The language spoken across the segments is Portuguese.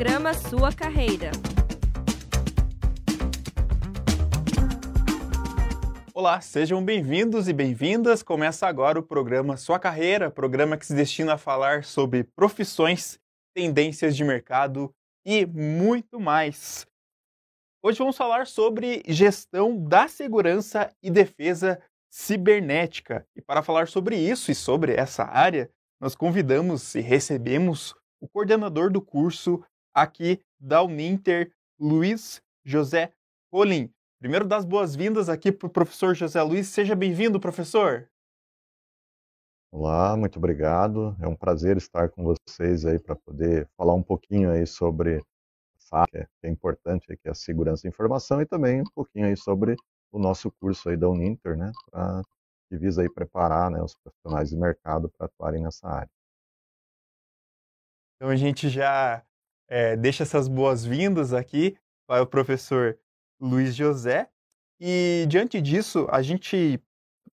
Programa Sua Carreira. Olá, sejam bem-vindos e bem-vindas. Começa agora o programa Sua Carreira, programa que se destina a falar sobre profissões, tendências de mercado e muito mais. Hoje vamos falar sobre gestão da segurança e defesa cibernética. E para falar sobre isso e sobre essa área, nós convidamos e recebemos o coordenador do curso aqui da Uninter, Luiz José Rolim. Primeiro, das boas-vindas aqui para o professor José Luiz. Seja bem-vindo, professor. Olá, muito obrigado. É um prazer estar com vocês aí para poder falar um pouquinho aí sobre essa área que é importante, que é a segurança da informação, e também um pouquinho aí sobre o nosso curso aí da Uninter, né, pra, que visa aí preparar né, os profissionais de mercado para atuarem nessa área. Então a gente já é, deixa essas boas-vindas aqui para o professor Luiz José. E diante disso, a gente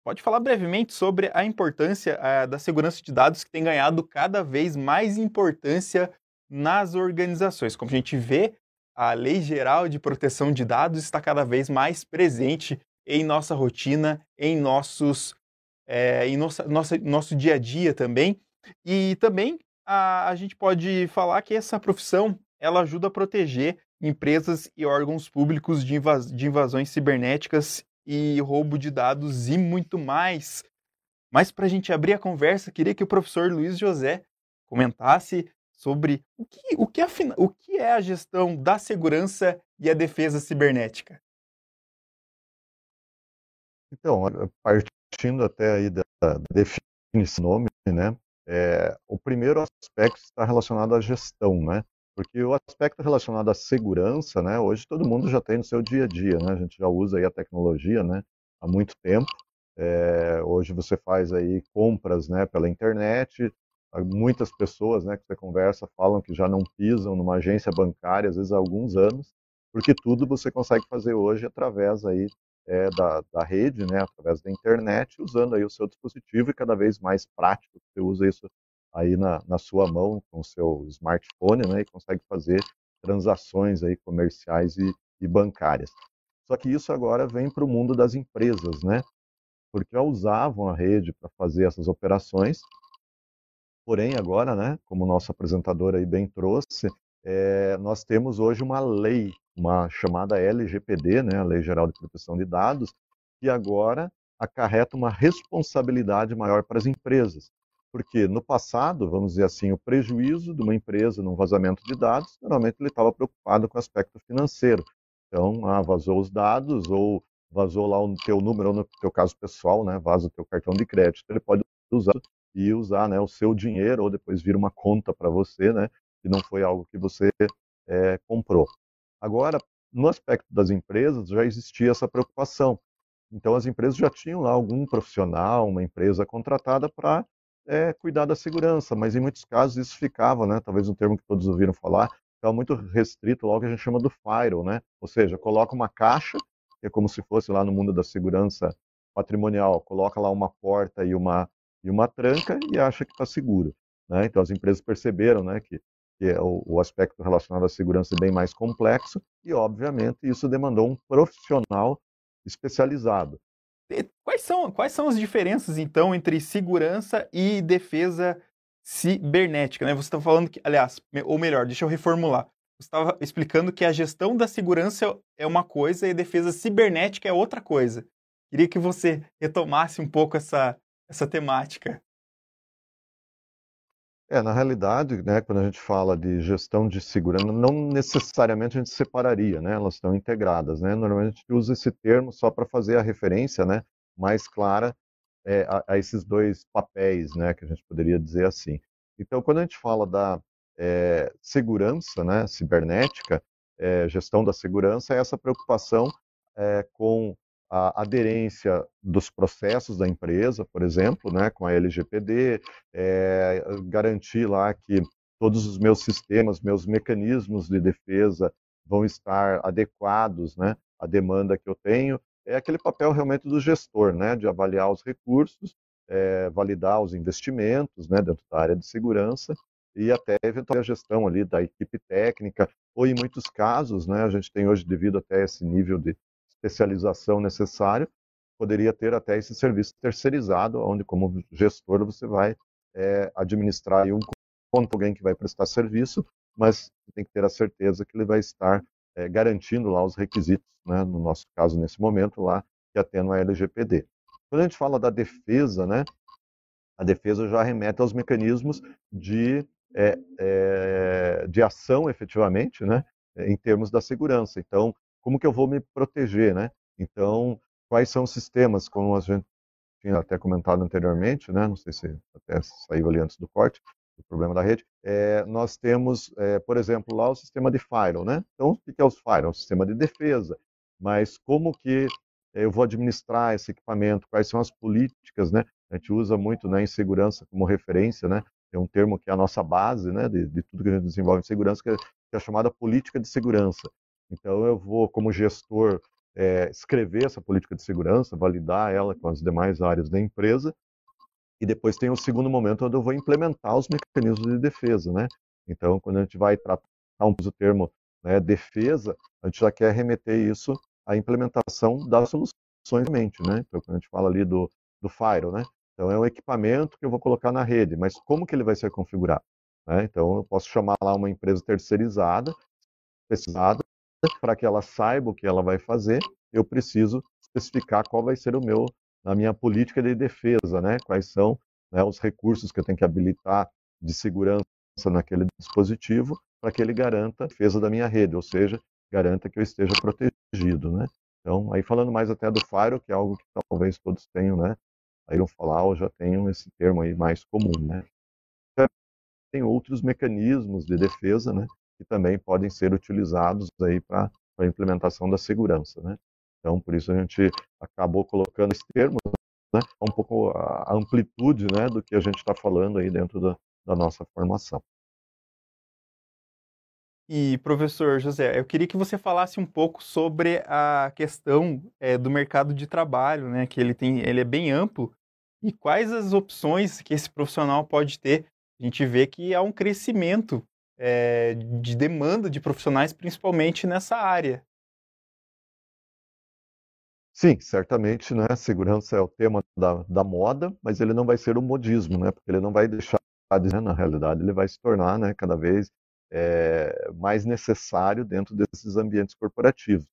pode falar brevemente sobre a importância uh, da segurança de dados que tem ganhado cada vez mais importância nas organizações. Como a gente vê, a Lei Geral de Proteção de Dados está cada vez mais presente em nossa rotina, em nossos é, em nossa, nossa, nosso dia a dia também. E também a, a gente pode falar que essa profissão ela ajuda a proteger empresas e órgãos públicos de, invas de invasões cibernéticas e roubo de dados e muito mais. Mas para a gente abrir a conversa, queria que o professor Luiz José comentasse sobre o que, o que, o que é a gestão da segurança e a defesa cibernética. Então, partindo até aí da definição do nome, né, é, o primeiro aspecto está relacionado à gestão, né? Porque o aspecto relacionado à segurança, né, hoje todo mundo já tem no seu dia a dia, né? A gente já usa aí a tecnologia, né, há muito tempo. É, hoje você faz aí compras, né, pela internet. Muitas pessoas, né, que você conversa falam que já não pisam numa agência bancária às vezes há alguns anos, porque tudo você consegue fazer hoje através aí é, da, da rede, né, através da internet, usando aí o seu dispositivo e cada vez mais prático. Você usa isso aí na, na sua mão com o seu smartphone, né, e consegue fazer transações aí comerciais e, e bancárias. Só que isso agora vem para o mundo das empresas, né? Porque já usavam a rede para fazer essas operações. Porém, agora, né, como o nosso apresentador aí bem trouxe, é, nós temos hoje uma lei, uma chamada LGPD, né, a Lei Geral de Proteção de Dados, que agora acarreta uma responsabilidade maior para as empresas. Porque no passado, vamos dizer assim, o prejuízo de uma empresa num vazamento de dados, normalmente ele estava preocupado com o aspecto financeiro. Então, ah, vazou os dados ou vazou lá o teu número, ou no teu caso pessoal, né, vaza o teu cartão de crédito, ele pode usar e usar né, o seu dinheiro ou depois vir uma conta para você, né, que não foi algo que você é, comprou. Agora, no aspecto das empresas, já existia essa preocupação. Então, as empresas já tinham lá algum profissional, uma empresa contratada para é, cuidar da segurança, mas em muitos casos isso ficava, né, talvez um termo que todos ouviram falar, ficava muito restrito logo que a gente chama do firewall, né? Ou seja, coloca uma caixa, que é como se fosse lá no mundo da segurança patrimonial, coloca lá uma porta e uma e uma tranca e acha que está seguro, né? Então as empresas perceberam, né, que, que é o, o aspecto relacionado à segurança bem mais complexo e obviamente isso demandou um profissional especializado. Quais são, quais são as diferenças, então, entre segurança e defesa cibernética? Né? Você está falando que, aliás, ou melhor, deixa eu reformular. Você estava explicando que a gestão da segurança é uma coisa e a defesa cibernética é outra coisa. Queria que você retomasse um pouco essa, essa temática. É, na realidade, né, quando a gente fala de gestão de segurança, não necessariamente a gente separaria, né? Elas estão integradas, né? Normalmente a gente usa esse termo só para fazer a referência, né, mais clara é, a, a, esses dois papéis, né, que a gente poderia dizer assim. Então, quando a gente fala da é, segurança, né, cibernética, é, gestão da segurança, é essa preocupação é, com a aderência dos processos da empresa, por exemplo, né, com a LGPD, é, garantir lá que todos os meus sistemas, meus mecanismos de defesa vão estar adequados né, à demanda que eu tenho. É aquele papel realmente do gestor, né, de avaliar os recursos, é, validar os investimentos né, dentro da área de segurança e até eventualmente a gestão ali da equipe técnica, ou em muitos casos, né, a gente tem hoje, devido até esse nível de especialização necessário, poderia ter até esse serviço terceirizado, onde como gestor você vai é, administrar um conto alguém que vai prestar serviço, mas tem que ter a certeza que ele vai estar é, garantindo lá os requisitos, né, no nosso caso nesse momento lá, que atendem a LGPD. Quando a gente fala da defesa, né, a defesa já remete aos mecanismos de, é, é, de ação efetivamente, né, em termos da segurança. Então, como que eu vou me proteger, né? Então, quais são os sistemas, como a gente tinha até comentado anteriormente, né? Não sei se até saiu ali antes do corte, o problema da rede. É, nós temos, é, por exemplo, lá o sistema de firewall, né? Então, o que é os firewall? É um sistema de defesa. Mas como que eu vou administrar esse equipamento? Quais são as políticas, né? A gente usa muito né, em segurança como referência, né? É um termo que é a nossa base, né? De, de tudo que a gente desenvolve em segurança, que é, que é a chamada política de segurança. Então, eu vou, como gestor, é, escrever essa política de segurança, validar ela com as demais áreas da empresa, e depois tem o segundo momento onde eu vou implementar os mecanismos de defesa, né? Então, quando a gente vai tratar um termo né, defesa, a gente já quer remeter isso à implementação das soluções mente, né? Então, quando a gente fala ali do, do né? Então, é um equipamento que eu vou colocar na rede, mas como que ele vai ser configurado? Né? Então, eu posso chamar lá uma empresa terceirizada, especializada, para que ela saiba o que ela vai fazer, eu preciso especificar qual vai ser o meu, a minha política de defesa, né? Quais são né, os recursos que eu tenho que habilitar de segurança naquele dispositivo para que ele garanta a defesa da minha rede, ou seja, garanta que eu esteja protegido, né? Então, aí falando mais até do Firewall, que é algo que talvez todos tenham, né? Aí não falar ou já tenham esse termo aí mais comum, né? Tem outros mecanismos de defesa, né? Que também podem ser utilizados aí para a implementação da segurança, né? Então, por isso a gente acabou colocando esse termo, né? Um pouco a amplitude, né, do que a gente está falando aí dentro da, da nossa formação. E, professor José, eu queria que você falasse um pouco sobre a questão é, do mercado de trabalho, né? Que ele tem, ele é bem amplo. E quais as opções que esse profissional pode ter? A gente vê que há um crescimento é, de demanda de profissionais, principalmente nessa área. Sim, certamente, né? Segurança é o tema da, da moda, mas ele não vai ser o modismo, né? Porque ele não vai deixar de, né? na realidade, ele vai se tornar, né? Cada vez é, mais necessário dentro desses ambientes corporativos.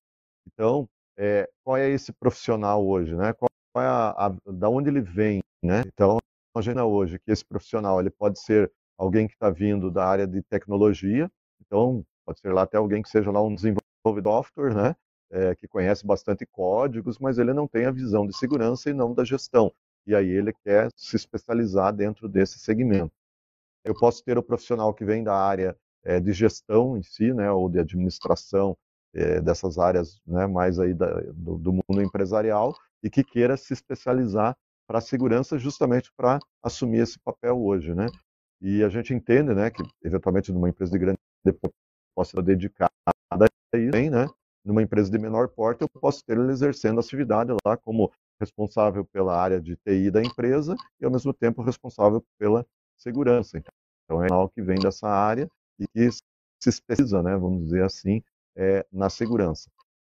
Então, é, qual é esse profissional hoje, né? Qual é a, a, da onde ele vem, né? Então, imagina hoje que esse profissional ele pode ser alguém que está vindo da área de tecnologia, então pode ser lá até alguém que seja lá um desenvolvedor software, né, é, que conhece bastante códigos, mas ele não tem a visão de segurança e não da gestão. E aí ele quer se especializar dentro desse segmento. Eu posso ter o profissional que vem da área é, de gestão em si, né, ou de administração é, dessas áreas, né, mais aí da, do, do mundo empresarial e que queira se especializar para a segurança justamente para assumir esse papel hoje, né? E a gente entende, né, que eventualmente numa empresa de grande possa dedicar a isso, né? Numa empresa de menor porte, eu posso ter ele exercendo atividade lá como responsável pela área de TI da empresa e ao mesmo tempo responsável pela segurança. Então é algo que vem dessa área e que se especializa, né, vamos dizer assim, é, na segurança.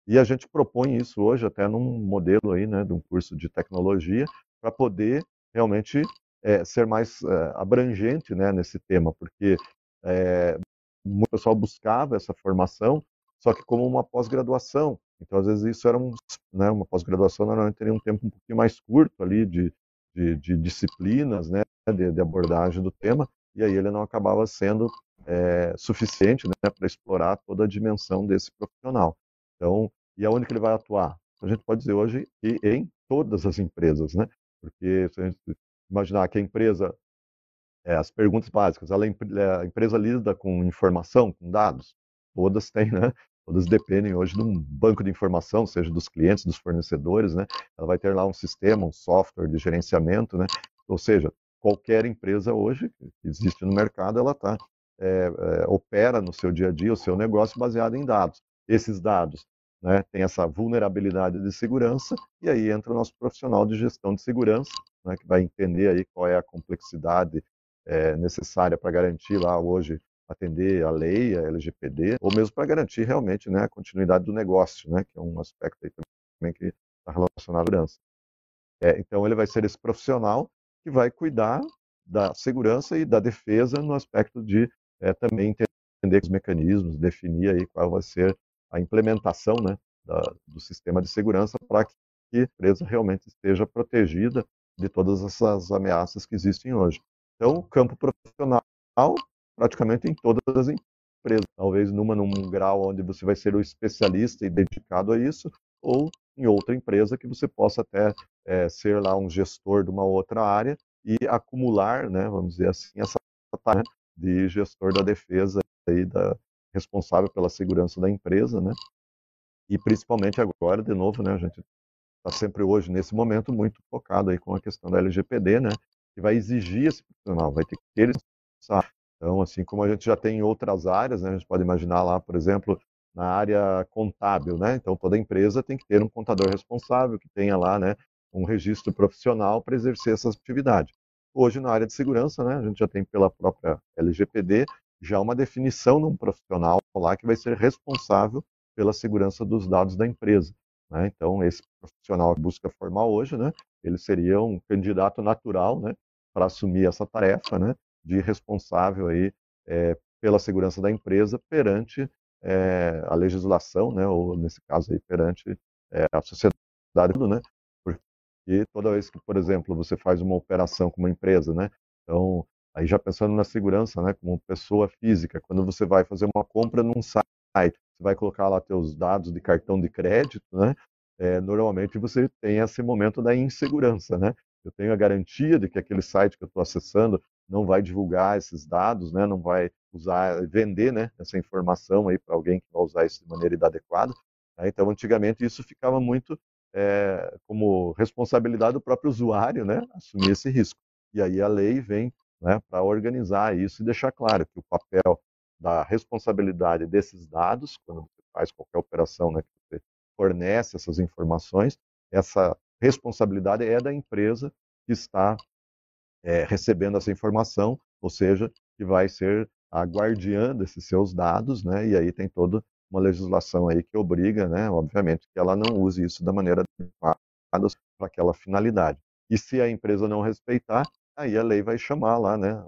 E a gente propõe isso hoje até num modelo aí, né, de um curso de tecnologia para poder realmente é, ser mais é, abrangente né, nesse tema, porque é, o pessoal buscava essa formação, só que como uma pós-graduação. Então, às vezes, isso era um, né, uma pós-graduação, normalmente teria um tempo um pouquinho mais curto ali de, de, de disciplinas, né, de, de, abordagem do tema, e aí ele não acabava sendo é, suficiente né, para explorar toda a dimensão desse profissional. Então, e aonde que ele vai atuar? A gente pode dizer hoje que em todas as empresas, né? Porque se a gente imaginar que a empresa, é, as perguntas básicas, ela, é, a empresa lida com informação, com dados, todas têm, né? Todas dependem hoje de um banco de informação, seja dos clientes, dos fornecedores, né? Ela vai ter lá um sistema, um software de gerenciamento, né? Ou seja, qualquer empresa hoje que existe no mercado, ela tá, é, é, opera no seu dia a dia o seu negócio baseado em dados. Esses dados né, tem essa vulnerabilidade de segurança, e aí entra o nosso profissional de gestão de segurança, né, que vai entender aí qual é a complexidade é, necessária para garantir lá hoje atender a lei, a LGPD, ou mesmo para garantir realmente né, a continuidade do negócio, né, que é um aspecto também que está relacionado à segurança. É, então ele vai ser esse profissional que vai cuidar da segurança e da defesa no aspecto de é, também entender os mecanismos, definir aí qual vai ser a implementação né, da, do sistema de segurança para que a empresa realmente esteja protegida de todas essas ameaças que existem hoje. Então, o campo profissional praticamente em todas as empresas, talvez numa num grau onde você vai ser o especialista e dedicado a isso, ou em outra empresa que você possa até é, ser lá um gestor de uma outra área e acumular, né, vamos dizer assim, essa tarefa de gestor da defesa e da responsável pela segurança da empresa, né? E principalmente agora, de novo, né, a gente está sempre hoje nesse momento muito focado aí com a questão da LGPD, né? Que vai exigir esse profissional, vai ter que ter esse então, assim como a gente já tem em outras áreas, né, a gente pode imaginar lá, por exemplo, na área contábil, né? Então toda empresa tem que ter um contador responsável que tenha lá, né, um registro profissional para exercer essa atividade. Hoje na área de segurança, né, a gente já tem pela própria LGPD já uma definição de um profissional lá que vai ser responsável pela segurança dos dados da empresa. Né? Então esse profissional que busca formar hoje, né, ele seria um candidato natural, né, para assumir essa tarefa, né, de responsável aí é, pela segurança da empresa perante é, a legislação, né, ou nesse caso aí perante é, a sociedade, né, porque toda vez que, por exemplo, você faz uma operação com uma empresa, né, então aí já pensando na segurança, né, como pessoa física, quando você vai fazer uma compra num site, você vai colocar lá teus dados de cartão de crédito, né, é, normalmente você tem esse momento da insegurança, né? Eu tenho a garantia de que aquele site que eu estou acessando não vai divulgar esses dados, né? Não vai usar, vender, né? Essa informação aí para alguém que vai usar isso de maneira inadequada. Né? Então, antigamente isso ficava muito é, como responsabilidade do próprio usuário, né? Assumir esse risco. E aí a lei vem né, para organizar isso e deixar claro que o papel da responsabilidade desses dados, quando você faz qualquer operação, né, que você fornece essas informações, essa responsabilidade é da empresa que está é, recebendo essa informação, ou seja, que vai ser a guardiã desses seus dados, né? E aí tem toda uma legislação aí que obriga, né, obviamente, que ela não use isso da maneira adequada para aquela finalidade. E se a empresa não respeitar, aí a lei vai chamar lá, né,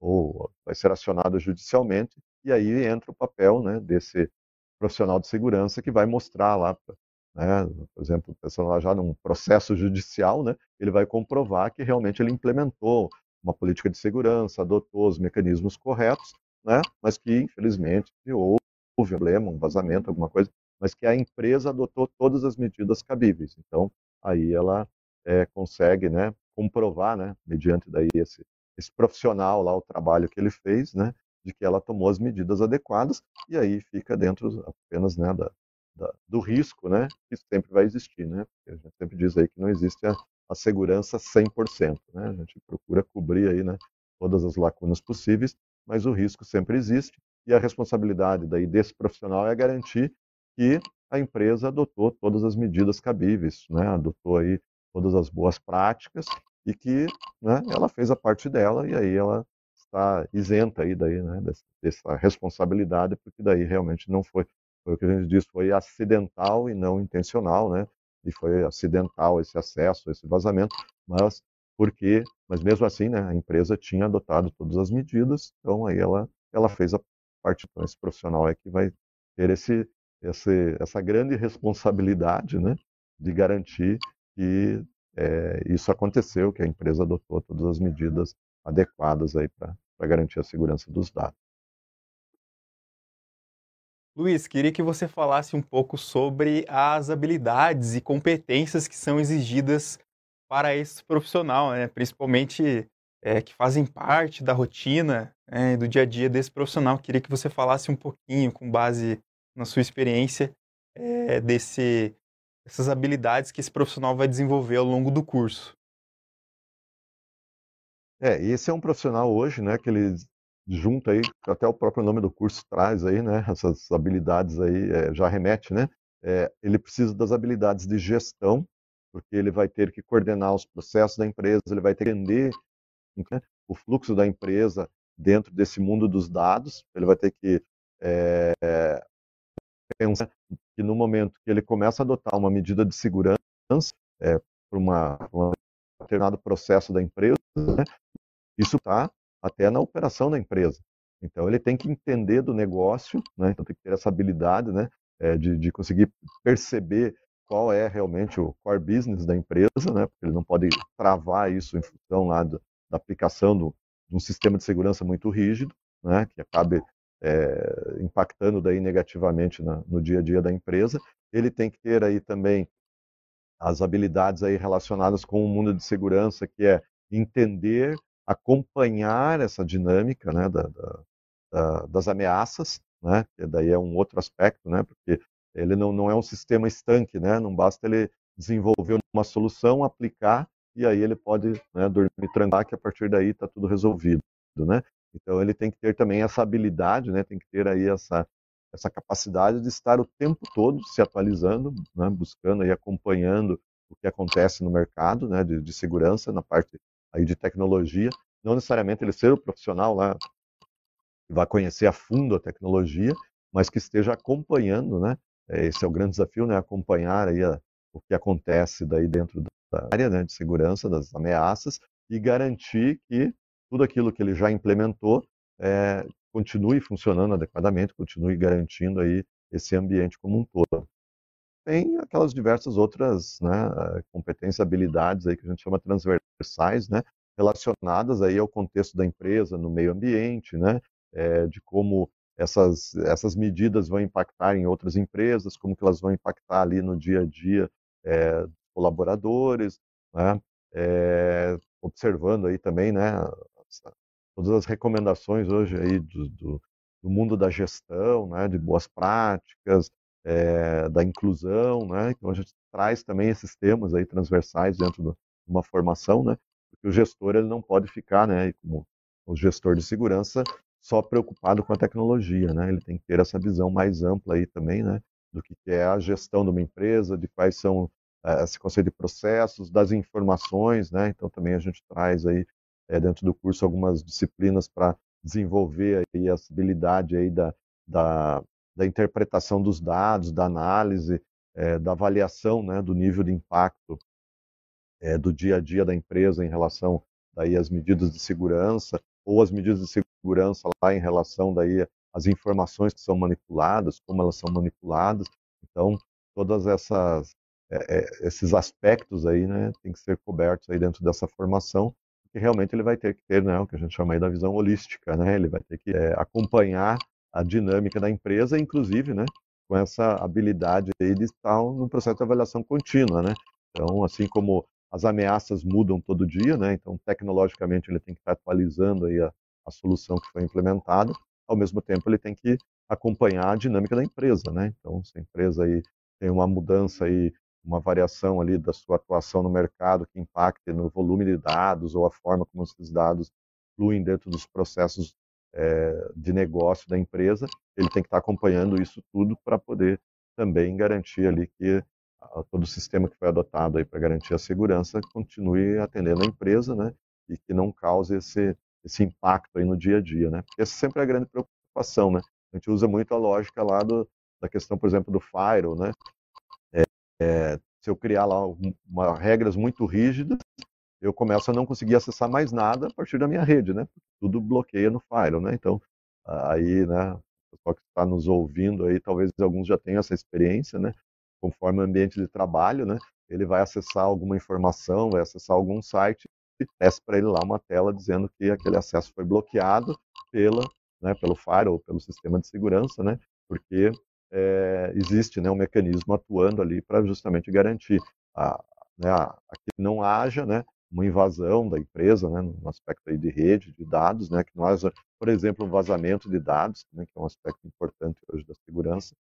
ou, vai ser acionada judicialmente, e aí entra o papel, né, desse profissional de segurança que vai mostrar lá né? Por exemplo, pensando lá já num processo judicial, né? ele vai comprovar que realmente ele implementou uma política de segurança, adotou os mecanismos corretos, né? mas que, infelizmente, houve um problema, um vazamento, alguma coisa, mas que a empresa adotou todas as medidas cabíveis. Então, aí ela é, consegue né, comprovar, né, mediante daí esse, esse profissional lá, o trabalho que ele fez, né, de que ela tomou as medidas adequadas, e aí fica dentro apenas né, da, da, do risco, né, que sempre vai existir, né, porque a gente sempre diz aí que não existe a, a segurança 100%, né, a gente procura cobrir aí, né, todas as lacunas possíveis, mas o risco sempre existe e a responsabilidade daí desse profissional é garantir que a empresa adotou todas as medidas cabíveis, né, adotou aí todas as boas práticas e que né, ela fez a parte dela e aí ela está isenta aí daí, né, dessa responsabilidade, porque daí realmente não foi foi o que a gente disse, foi acidental e não intencional, né? E foi acidental esse acesso, esse vazamento, mas porque, mas mesmo assim, né, a empresa tinha adotado todas as medidas, então aí ela ela fez a parte então esse profissional é que vai ter esse, esse essa grande responsabilidade, né, de garantir que é, isso aconteceu, que a empresa adotou todas as medidas adequadas para garantir a segurança dos dados. Luiz, queria que você falasse um pouco sobre as habilidades e competências que são exigidas para esse profissional, né? principalmente é, que fazem parte da rotina é, do dia a dia desse profissional. Queria que você falasse um pouquinho, com base na sua experiência, é, desse, dessas habilidades que esse profissional vai desenvolver ao longo do curso. É, esse é um profissional hoje, né, que ele junto aí, até o próprio nome do curso traz aí, né, essas habilidades aí, é, já remete, né, é, ele precisa das habilidades de gestão, porque ele vai ter que coordenar os processos da empresa, ele vai ter que entender né, o fluxo da empresa dentro desse mundo dos dados. Ele vai ter que é, pensar que no momento que ele começa a adotar uma medida de segurança é, para um determinado processo da empresa, né, isso está até na operação da empresa. Então ele tem que entender do negócio, né, então tem que ter essa habilidade né, é, de, de conseguir perceber qual é realmente o core business da empresa, né, porque ele não pode travar isso em função lá da, da aplicação do, de um sistema de segurança muito rígido, né, que acabe é, impactando daí negativamente na, no dia a dia da empresa. Ele tem que ter aí também as habilidades aí relacionadas com o mundo de segurança, que é entender, acompanhar essa dinâmica né, da, da, das ameaças, né, que daí é um outro aspecto, né, porque ele não, não é um sistema estanque, né, não basta ele desenvolver uma solução, aplicar, e aí ele pode né, dormir tranquilo, que a partir daí está tudo resolvido. Né? Então ele tem que ter também essa habilidade, né? Tem que ter aí essa essa capacidade de estar o tempo todo se atualizando, né? buscando e acompanhando o que acontece no mercado, né? De, de, segurança na parte aí de tecnologia. Não necessariamente ele ser o profissional lá que vai conhecer a fundo a tecnologia, mas que esteja acompanhando, né? Esse é o grande desafio, né? Acompanhar aí a, o que acontece daí dentro da área né? de segurança, das ameaças e garantir que tudo aquilo que ele já implementou é, continue funcionando adequadamente, continue garantindo aí esse ambiente como um todo. Tem aquelas diversas outras né, competências, habilidades aí que a gente chama transversais, né, relacionadas aí ao contexto da empresa, no meio ambiente, né, é, de como essas, essas medidas vão impactar em outras empresas, como que elas vão impactar ali no dia a dia é, colaboradores, né, é, observando aí também, né, todas as recomendações hoje aí do, do, do mundo da gestão, né, de boas práticas, é, da inclusão, né, então a gente traz também esses temas aí transversais dentro de uma formação, né, porque o gestor ele não pode ficar, né, como o gestor de segurança só preocupado com a tecnologia, né, ele tem que ter essa visão mais ampla aí também, né, do que é a gestão de uma empresa, de quais são é, esse conceito de processos, das informações, né, então também a gente traz aí é, dentro do curso algumas disciplinas para desenvolver aí a habilidade aí da, da, da, interpretação dos dados, da análise, é, da avaliação né, do nível de impacto é, do dia a dia da empresa em relação daí às medidas de segurança ou as medidas de segurança lá em relação daí às informações que são manipuladas, como elas são manipuladas. Então, todas essas é, esses aspectos aí, né, tem que ser cobertos aí dentro dessa formação que realmente ele vai ter que ter né, o que a gente chama aí da visão holística, né? Ele vai ter que é, acompanhar a dinâmica da empresa, inclusive, né, com essa habilidade aí de estar no processo de avaliação contínua, né? Então, assim como as ameaças mudam todo dia, né? Então, tecnologicamente ele tem que estar atualizando aí a, a solução que foi implementada. Ao mesmo tempo, ele tem que acompanhar a dinâmica da empresa, né? Então, se a empresa aí tem uma mudança aí uma variação ali da sua atuação no mercado que impacte no volume de dados ou a forma como esses dados fluem dentro dos processos é, de negócio da empresa, ele tem que estar acompanhando isso tudo para poder também garantir ali que a, todo o sistema que foi adotado aí para garantir a segurança continue atendendo a empresa, né, e que não cause esse esse impacto aí no dia a dia, né? Porque essa sempre é a grande preocupação, né? A gente usa muito a lógica lá do, da questão, por exemplo, do firewall, né? É, se eu criar lá uma, regras muito rígidas, eu começo a não conseguir acessar mais nada a partir da minha rede, né? Tudo bloqueia no Firewall, né? Então, aí, né, o pessoal que está nos ouvindo aí, talvez alguns já tenham essa experiência, né? Conforme o ambiente de trabalho, né? Ele vai acessar alguma informação, vai acessar algum site e desce para ele lá uma tela dizendo que aquele acesso foi bloqueado pela, né, pelo Firewall, pelo sistema de segurança, né? Porque é, existe né, um mecanismo atuando ali para justamente garantir a, né, a, que não haja né, uma invasão da empresa, né, no aspecto aí de rede, de dados, né, que não haja, por exemplo, um vazamento de dados, né, que é um aspecto importante hoje da segurança.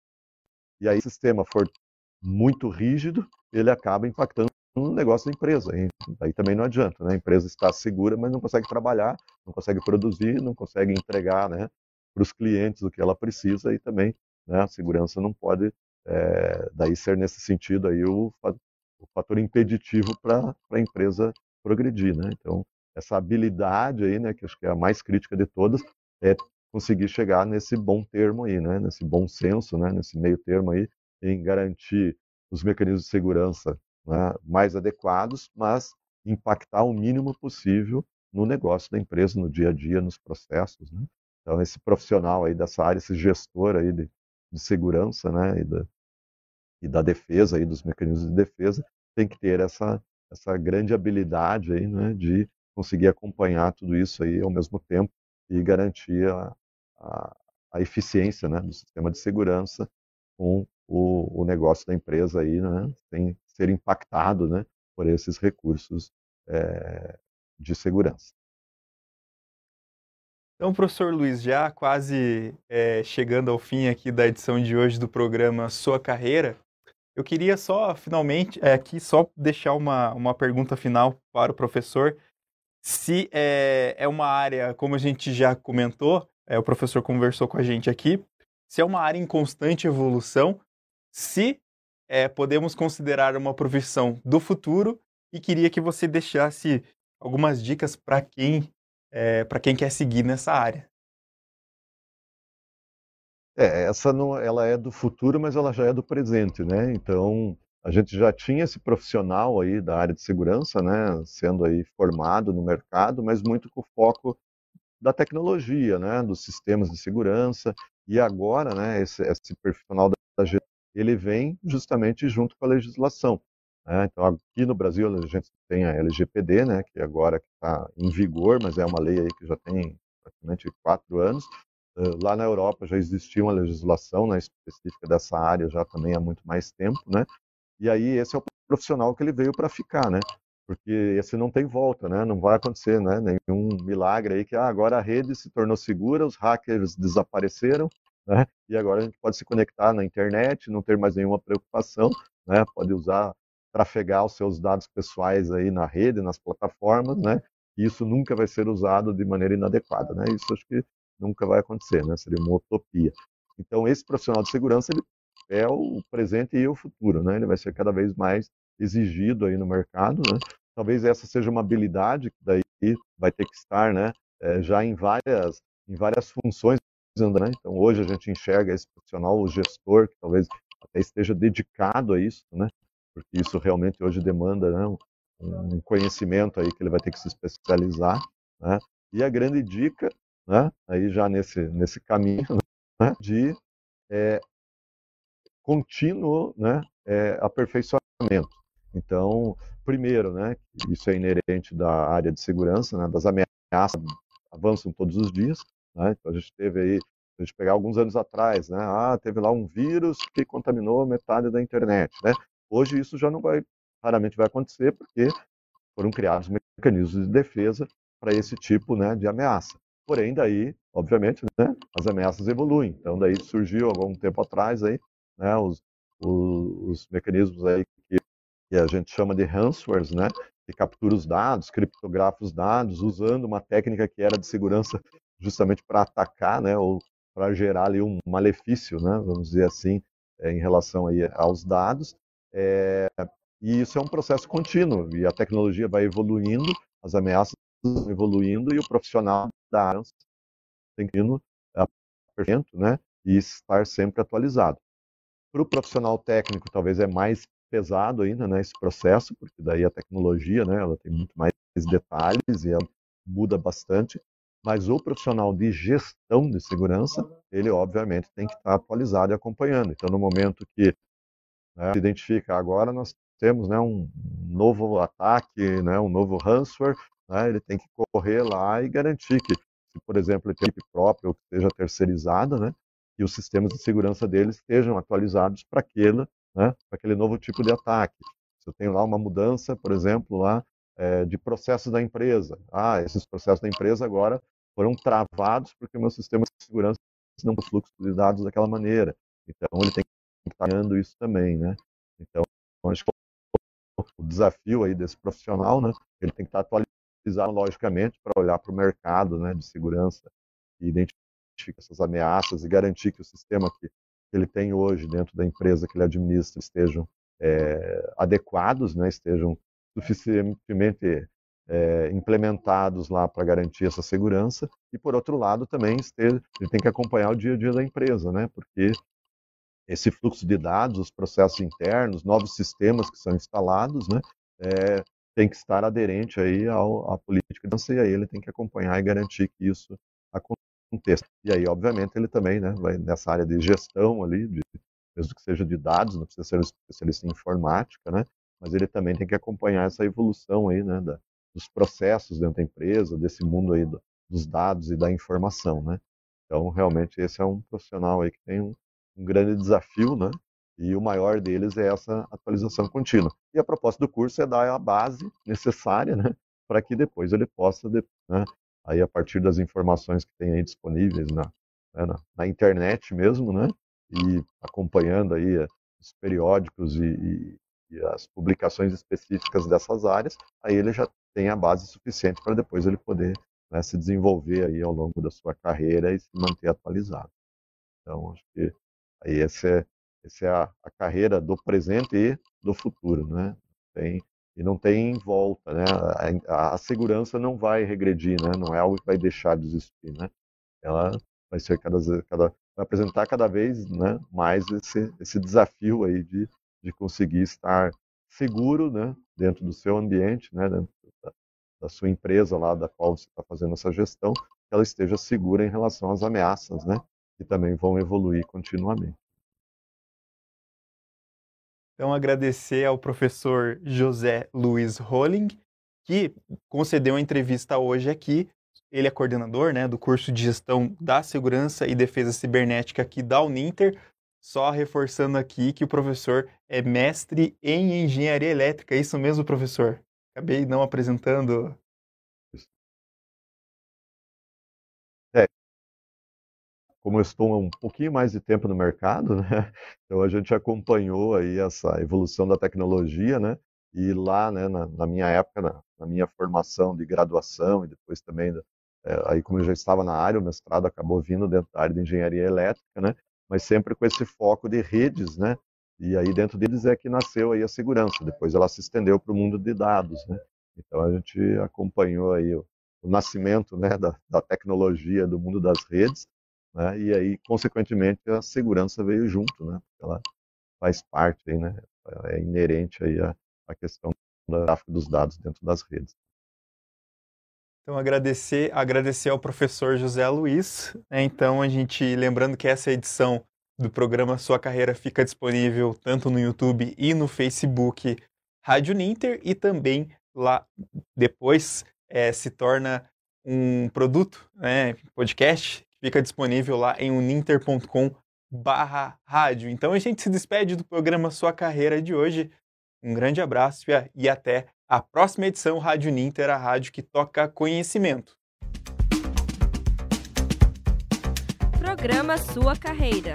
E aí, se o sistema for muito rígido, ele acaba impactando no negócio da empresa. E aí também não adianta, né? A empresa está segura, mas não consegue trabalhar, não consegue produzir, não consegue entregar, né, para os clientes o que ela precisa e também né? A segurança não pode, é, daí ser nesse sentido aí o, o fator impeditivo para a empresa progredir, né? Então, essa habilidade aí, né, que acho que é a mais crítica de todas, é conseguir chegar nesse bom termo aí, né, nesse bom senso, né, nesse meio termo aí, em garantir os mecanismos de segurança né, mais adequados, mas impactar o mínimo possível no negócio da empresa, no dia a dia, nos processos. Né? Então, esse profissional aí dessa área, esse gestor aí de, de segurança né, e, da, e da defesa, aí, dos mecanismos de defesa, tem que ter essa, essa grande habilidade aí, né, de conseguir acompanhar tudo isso aí ao mesmo tempo e garantir a, a, a eficiência né, do sistema de segurança com o, o negócio da empresa aí, né, sem ser impactado né, por esses recursos é, de segurança. Então, professor Luiz, já quase é, chegando ao fim aqui da edição de hoje do programa Sua Carreira, eu queria só, finalmente, é, aqui só deixar uma, uma pergunta final para o professor. Se é, é uma área, como a gente já comentou, é, o professor conversou com a gente aqui, se é uma área em constante evolução, se é, podemos considerar uma profissão do futuro e queria que você deixasse algumas dicas para quem é, para quem quer seguir nessa área. É, essa não, ela é do futuro, mas ela já é do presente, né? Então a gente já tinha esse profissional aí da área de segurança, né, sendo aí formado no mercado, mas muito com foco da tecnologia, né, dos sistemas de segurança. E agora, né, esse, esse profissional da ele vem justamente junto com a legislação. Né? Então, aqui no Brasil, a gente tem a LGPD, né, que agora está em vigor, mas é uma lei aí que já tem praticamente quatro anos. Lá na Europa já existia uma legislação né, específica dessa área já também há muito mais tempo, né? E aí esse é o profissional que ele veio para ficar, né? Porque esse não tem volta, né? Não vai acontecer, né? Nenhum milagre aí que ah, agora a rede se tornou segura, os hackers desapareceram, né? E agora a gente pode se conectar na internet, não ter mais nenhuma preocupação, né? Pode usar trafegar os seus dados pessoais aí na rede, nas plataformas, né? E isso nunca vai ser usado de maneira inadequada, né? Isso acho que nunca vai acontecer, né? Seria uma utopia. Então esse profissional de segurança ele é o presente e o futuro, né? Ele vai ser cada vez mais exigido aí no mercado, né? Talvez essa seja uma habilidade que daí vai ter que estar, né? É, já em várias em várias funções, né? Então hoje a gente enxerga esse profissional, o gestor, que talvez até esteja dedicado a isso, né? Porque isso realmente hoje demanda né, um conhecimento aí que ele vai ter que se especializar, né? E a grande dica, né, aí já nesse nesse caminho né, de é, contínuo, né, é, aperfeiçoamento. Então, primeiro, né, isso é inerente da área de segurança, né, das ameaças avançam todos os dias, né? Então a gente teve aí, a gente pegar alguns anos atrás, né, ah, teve lá um vírus que contaminou metade da internet, né? Hoje isso já não vai, raramente vai acontecer, porque foram criados mecanismos de defesa para esse tipo né, de ameaça. Porém, daí, obviamente, né, as ameaças evoluem. Então, daí surgiu algum tempo atrás aí, né, os, os, os mecanismos aí que, que, a gente chama de ransomwares, né, que captura os dados, criptografa os dados, usando uma técnica que era de segurança justamente para atacar, né, ou para gerar ali um malefício, né, vamos dizer assim, é, em relação aí aos dados. É, e isso é um processo contínuo, e a tecnologia vai evoluindo, as ameaças vão evoluindo, e o profissional da área tem que ir perfeito, né, e estar sempre atualizado. Para o profissional técnico, talvez é mais pesado ainda, né, esse processo, porque daí a tecnologia, né, ela tem muito mais detalhes e ela muda bastante, mas o profissional de gestão de segurança, ele obviamente tem que estar atualizado e acompanhando. Então, no momento que né, se identifica. Agora nós temos né, um novo ataque, né, um novo ransomware, né, ele tem que correr lá e garantir que, se, por exemplo, ele tem equipe própria ou que seja terceirizada, né, que os sistemas de segurança deles estejam atualizados para aquele, né, aquele novo tipo de ataque. Se eu tenho lá uma mudança, por exemplo, lá é, de processos da empresa, ah, esses processos da empresa agora foram travados porque o meu sistema de segurança não tem fluxo de dados daquela maneira. Então ele tem está ganhando isso também, né? Então, acho que o desafio aí desse profissional, né? Ele tem que estar atualizado logicamente para olhar para o mercado, né, de segurança e identificar essas ameaças e garantir que o sistema que ele tem hoje dentro da empresa que ele administra estejam é, adequados, né, estejam suficientemente é, implementados lá para garantir essa segurança. E, por outro lado, também ele tem que acompanhar o dia a dia da empresa, né? porque esse fluxo de dados, os processos internos, novos sistemas que são instalados, né? É, tem que estar aderente aí ao, à política de e aí ele tem que acompanhar e garantir que isso aconteça. E aí, obviamente, ele também né, vai nessa área de gestão ali, de, mesmo que seja de dados, não precisa ser um especialista em informática, né? Mas ele também tem que acompanhar essa evolução aí, né, da, dos processos dentro da empresa, desse mundo aí do, dos dados e da informação, né? Então, realmente, esse é um profissional aí que tem um, um grande desafio, né? E o maior deles é essa atualização contínua. E a proposta do curso é dar a base necessária, né? Para que depois ele possa, né, aí a partir das informações que tem aí disponíveis na, né, na, na, internet mesmo, né? E acompanhando aí os periódicos e, e, e as publicações específicas dessas áreas, aí ele já tem a base suficiente para depois ele poder né, se desenvolver aí ao longo da sua carreira e se manter atualizado. Então, acho que aí essa é, essa é a, a carreira do presente e do futuro, né? Tem, e não tem volta, né? A, a, segurança não vai regredir, né? Não é algo que vai deixar de existir, né? Ela vai ser cada, cada vai apresentar cada vez, né, mais esse, esse desafio aí de, de conseguir estar seguro, né, dentro do seu ambiente, né, dentro da sua empresa lá, da qual você está fazendo essa gestão, que ela esteja segura em relação às ameaças, né? Que também vão evoluir continuamente. Então, agradecer ao professor José Luiz Rolling, que concedeu a entrevista hoje aqui. Ele é coordenador né, do curso de gestão da segurança e defesa cibernética aqui da Uninter. Só reforçando aqui que o professor é mestre em engenharia elétrica. É isso mesmo, professor? Acabei não apresentando. Como eu estou um pouquinho mais de tempo no mercado, né? Então a gente acompanhou aí essa evolução da tecnologia, né? E lá, né, na, na minha época, na, na, minha formação de graduação e depois também, é, aí como eu já estava na área, o mestrado acabou vindo dentro da área de engenharia elétrica, né? Mas sempre com esse foco de redes, né? E aí dentro deles é que nasceu aí a segurança. Depois ela se estendeu para o mundo de dados, né? Então a gente acompanhou aí o, o nascimento, né, da, da, tecnologia do mundo das redes, né? E aí consequentemente a segurança veio junto, né? Ela faz parte aí, né? É inerente aí a, a questão do tráfego dos dados dentro das redes. Então, agradecer, agradecer ao professor José Luiz. Né? Então, a gente, lembrando que essa edição do programa Sua Carreira fica disponível tanto no YouTube e no Facebook Rádio Ninter e também lá depois é, se torna um produto, né, podcast, fica disponível lá em uninter.com barra rádio. Então a gente se despede do programa Sua Carreira de hoje. Um grande abraço e até a próxima edição Rádio Ninter, a rádio que toca conhecimento. Programa Sua Carreira.